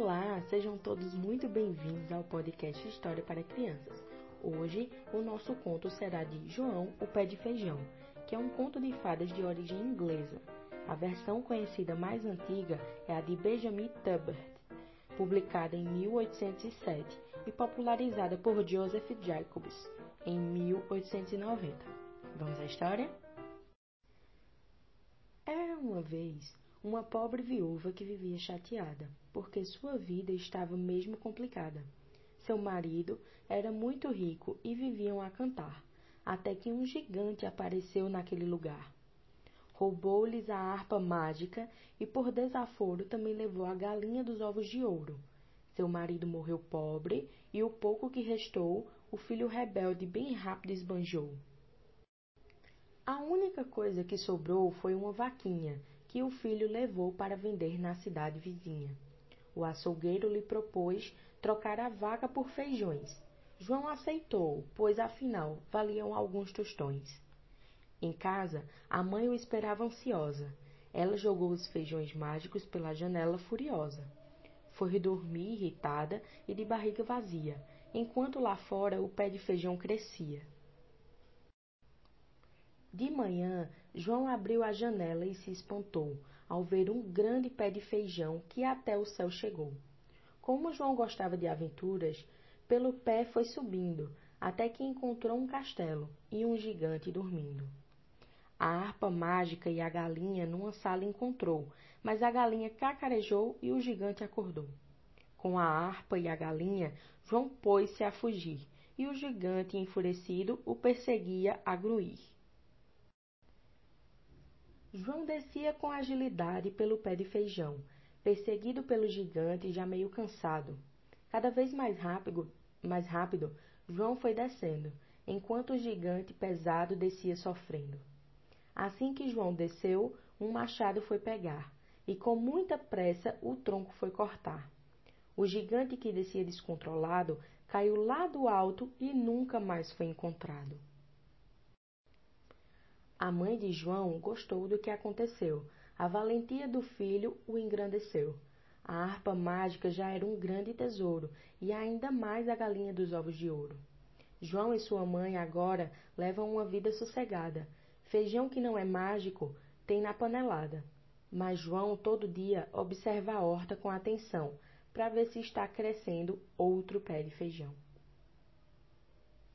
Olá, sejam todos muito bem-vindos ao podcast História para Crianças. Hoje, o nosso conto será de João, o Pé de Feijão, que é um conto de fadas de origem inglesa. A versão conhecida mais antiga é a de Benjamin Tubbert, publicada em 1807 e popularizada por Joseph Jacobs em 1890. Vamos à história? Era uma vez uma pobre viúva que vivia chateada, porque sua vida estava mesmo complicada. Seu marido era muito rico e viviam a cantar, até que um gigante apareceu naquele lugar. Roubou-lhes a harpa mágica e, por desaforo, também levou a galinha dos ovos de ouro. Seu marido morreu pobre e o pouco que restou, o filho rebelde bem rápido esbanjou. A única coisa que sobrou foi uma vaquinha que o filho levou para vender na cidade vizinha. O açougueiro lhe propôs trocar a vaca por feijões. João aceitou, pois afinal valiam alguns tostões. Em casa, a mãe o esperava ansiosa. Ela jogou os feijões mágicos pela janela furiosa. Foi dormir irritada e de barriga vazia, enquanto lá fora o pé de feijão crescia. De manhã, João abriu a janela e se espantou ao ver um grande pé de feijão que até o céu chegou. Como João gostava de aventuras, pelo pé foi subindo, até que encontrou um castelo e um gigante dormindo. A harpa mágica e a galinha numa sala encontrou, mas a galinha cacarejou e o gigante acordou. Com a harpa e a galinha, João pôs-se a fugir, e o gigante, enfurecido, o perseguia a gruir. João descia com agilidade pelo pé de feijão, perseguido pelo gigante já meio cansado. Cada vez mais rápido, mais rápido, João foi descendo, enquanto o gigante pesado descia sofrendo. Assim que João desceu, um machado foi pegar, e com muita pressa o tronco foi cortar. O gigante que descia descontrolado caiu lá do alto e nunca mais foi encontrado. A mãe de João gostou do que aconteceu. A valentia do filho o engrandeceu. A harpa mágica já era um grande tesouro, e ainda mais a galinha dos ovos de ouro. João e sua mãe agora levam uma vida sossegada. Feijão que não é mágico tem na panelada. Mas João todo dia observa a horta com atenção, para ver se está crescendo outro pé de feijão.